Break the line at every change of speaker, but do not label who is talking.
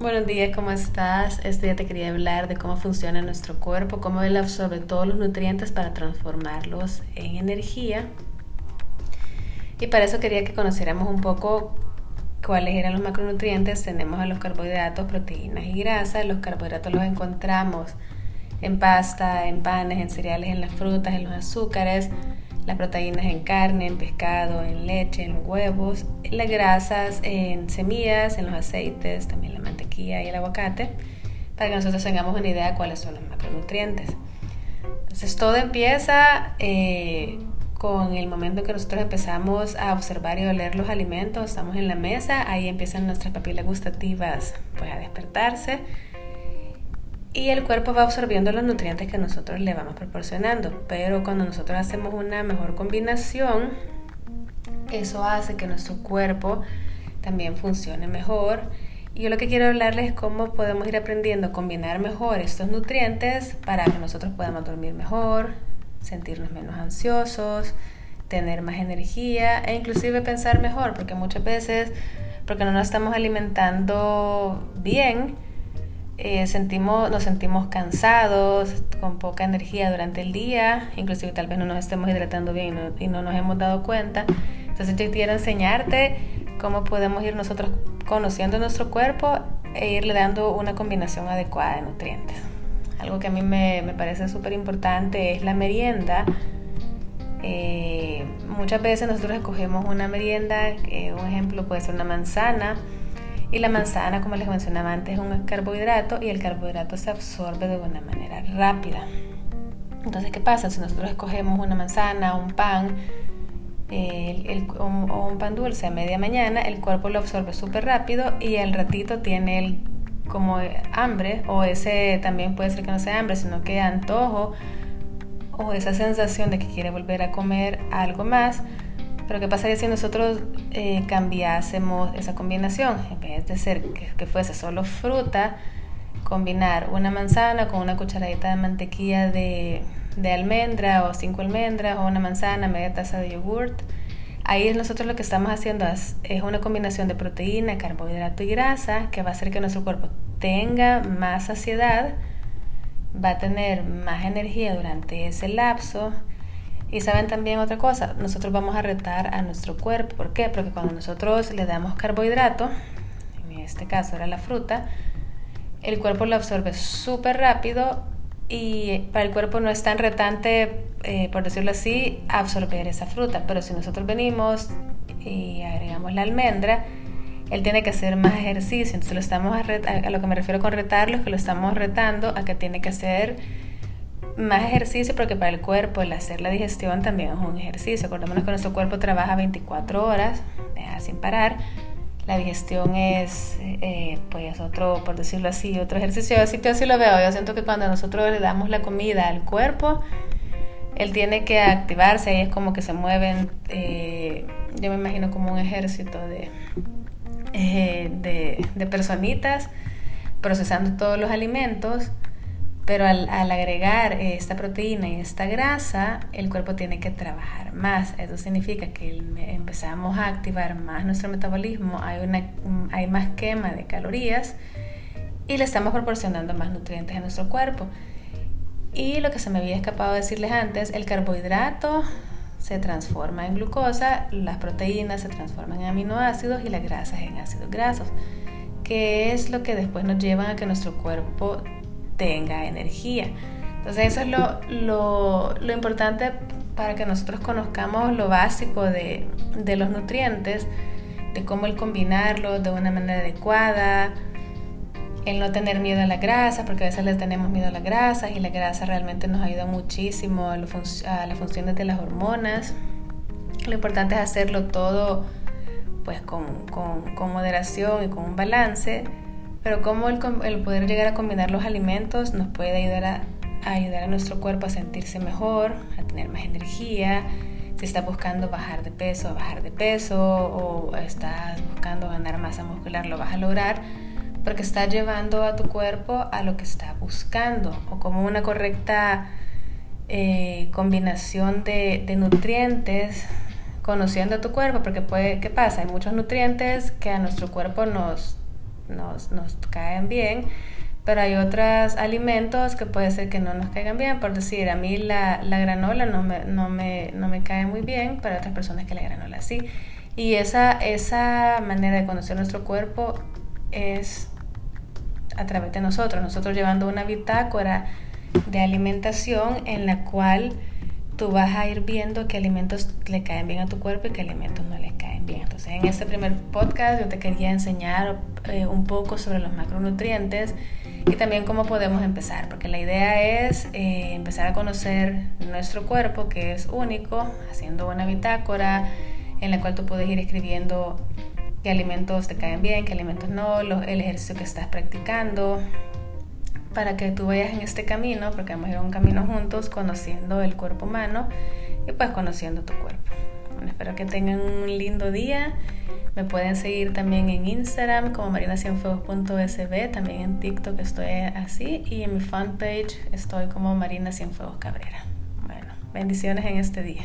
Buenos días, ¿cómo estás? Este día te quería hablar de cómo funciona nuestro cuerpo, cómo él absorbe todos los nutrientes para transformarlos en energía. Y para eso quería que conociéramos un poco cuáles eran los macronutrientes. Tenemos a los carbohidratos, proteínas y grasas. Los carbohidratos los encontramos en pasta, en panes, en cereales, en las frutas, en los azúcares las proteínas en carne, en pescado, en leche, en huevos, las grasas en semillas, en los aceites, también la y el aguacate, para que nosotros tengamos una idea de cuáles son los macronutrientes. Entonces todo empieza eh, con el momento en que nosotros empezamos a observar y oler los alimentos, estamos en la mesa, ahí empiezan nuestras papilas gustativas pues, a despertarse y el cuerpo va absorbiendo los nutrientes que nosotros le vamos proporcionando. Pero cuando nosotros hacemos una mejor combinación, eso hace que nuestro cuerpo también funcione mejor. Yo lo que quiero hablarles es cómo podemos ir aprendiendo a combinar mejor estos nutrientes para que nosotros podamos dormir mejor, sentirnos menos ansiosos, tener más energía e inclusive pensar mejor, porque muchas veces, porque no nos estamos alimentando bien, eh, sentimos, nos sentimos cansados, con poca energía durante el día, inclusive tal vez no nos estemos hidratando bien y no, nos hemos dado cuenta. Entonces yo quiero enseñarte cómo podemos ir nosotros conociendo nuestro cuerpo e irle dando una combinación adecuada de nutrientes. Algo que a mí me, me parece súper importante es la merienda. Eh, muchas veces nosotros escogemos una merienda, eh, un ejemplo puede ser una manzana, y la manzana, como les mencionaba antes, es un carbohidrato y el carbohidrato se absorbe de una manera rápida. Entonces, ¿qué pasa? Si nosotros escogemos una manzana, un pan o, un pan dulce a media mañana, el cuerpo lo absorbe súper rápido y al ratito tiene el, como hambre, o ese también puede ser que no sea hambre, sino que antojo, o esa sensación de que quiere volver a comer algo más pero ¿qué pasaría si nosotros eh, cambiásemos esa combinación? En vez de ser que, fuese solo fruta, combinar una manzana con una cucharadita de mantequilla de, de almendra o cinco almendras o una manzana, media taza de yogurt. Ahí nosotros lo que estamos haciendo es, una combinación de proteína, carbohidrato y grasa que va a hacer que nuestro cuerpo tenga más saciedad, va a tener más energía durante ese lapso y saben también otra cosa, nosotros vamos a retar a nuestro cuerpo. ¿Por qué? Porque cuando nosotros le damos carbohidrato, en este caso era la fruta, el cuerpo lo absorbe súper rápido y para el cuerpo no es tan retante, eh, por decirlo así, absorber esa fruta. Pero si nosotros venimos y agregamos la almendra, él tiene que hacer más ejercicio. Entonces lo estamos a, a lo que me refiero con retarlo es que lo estamos retando a que tiene que hacer más ejercicio porque para el cuerpo el hacer la digestión también es un ejercicio. Acordémonos que nuestro cuerpo trabaja 24 horas sin parar. La digestión es, eh, pues, otro, por decirlo así, otro ejercicio. Así yo así lo veo. Yo siento que cuando nosotros le damos la comida al cuerpo, él tiene que activarse y es como que se mueven, eh, yo me imagino como un ejército de, eh, de, de personitas procesando todos los alimentos pero al, agregar esta proteína y esta grasa, el cuerpo tiene que trabajar más. Eso significa que empezamos a activar más nuestro metabolismo, hay, una, hay más quema de calorías y le estamos proporcionando más nutrientes a nuestro cuerpo. Y lo que se me había escapado decirles antes, el carbohidrato se transforma en glucosa, las proteínas se transforman en aminoácidos y las grasas en ácidos grasos, que es lo que después nos lleva a que nuestro cuerpo tenga energía. Entonces eso es lo, lo, importante para que nosotros conozcamos lo básico de, de los nutrientes, de cómo el combinarlos de una manera adecuada, el no tener miedo a la grasa, porque a veces le tenemos miedo a las grasas y la grasa realmente nos ayuda muchísimo a, a las funciones de las hormonas. Lo importante es hacerlo todo pues con, con, con moderación y con un balance pero cómo el, poder llegar a combinar los alimentos nos puede ayudar a, ayudar a nuestro cuerpo a sentirse mejor, a tener más energía. Si estás buscando bajar de peso, bajar de peso, o estás buscando ganar masa muscular, lo vas a lograr porque estás llevando a tu cuerpo a lo que está buscando o como una correcta eh, combinación de, nutrientes conociendo a tu cuerpo porque puede qué pasa hay muchos nutrientes que a nuestro cuerpo nos nos, nos caen bien, pero hay otros alimentos que puede ser que no nos caigan bien. Por decir, a mí la, la granola no me, no, me, no me cae muy bien, pero otras personas que la granola sí. Y esa, esa manera de conocer nuestro cuerpo es a través de nosotros, nosotros llevando una bitácora de alimentación en la cual tú vas a ir viendo qué alimentos le caen bien a tu cuerpo y qué alimentos no Entonces, en este primer podcast yo te quería enseñar eh, un poco sobre los macronutrientes y también cómo podemos empezar, porque la idea es eh, empezar a conocer nuestro cuerpo, que es único, haciendo una bitácora en la cual tú puedes ir escribiendo qué alimentos te caen bien, qué alimentos no, el ejercicio que estás practicando, para que tú vayas en este camino, porque vamos a ir a un camino juntos, conociendo el cuerpo humano y pues conociendo tu cuerpo. Espero que tengan un lindo día. Me pueden seguir también en Instagram como marinasienfuegos.sb, también en TikTok estoy así y en mi fanpage estoy como Marina Cienfuegos Cabrera. Bueno, bendiciones en este día.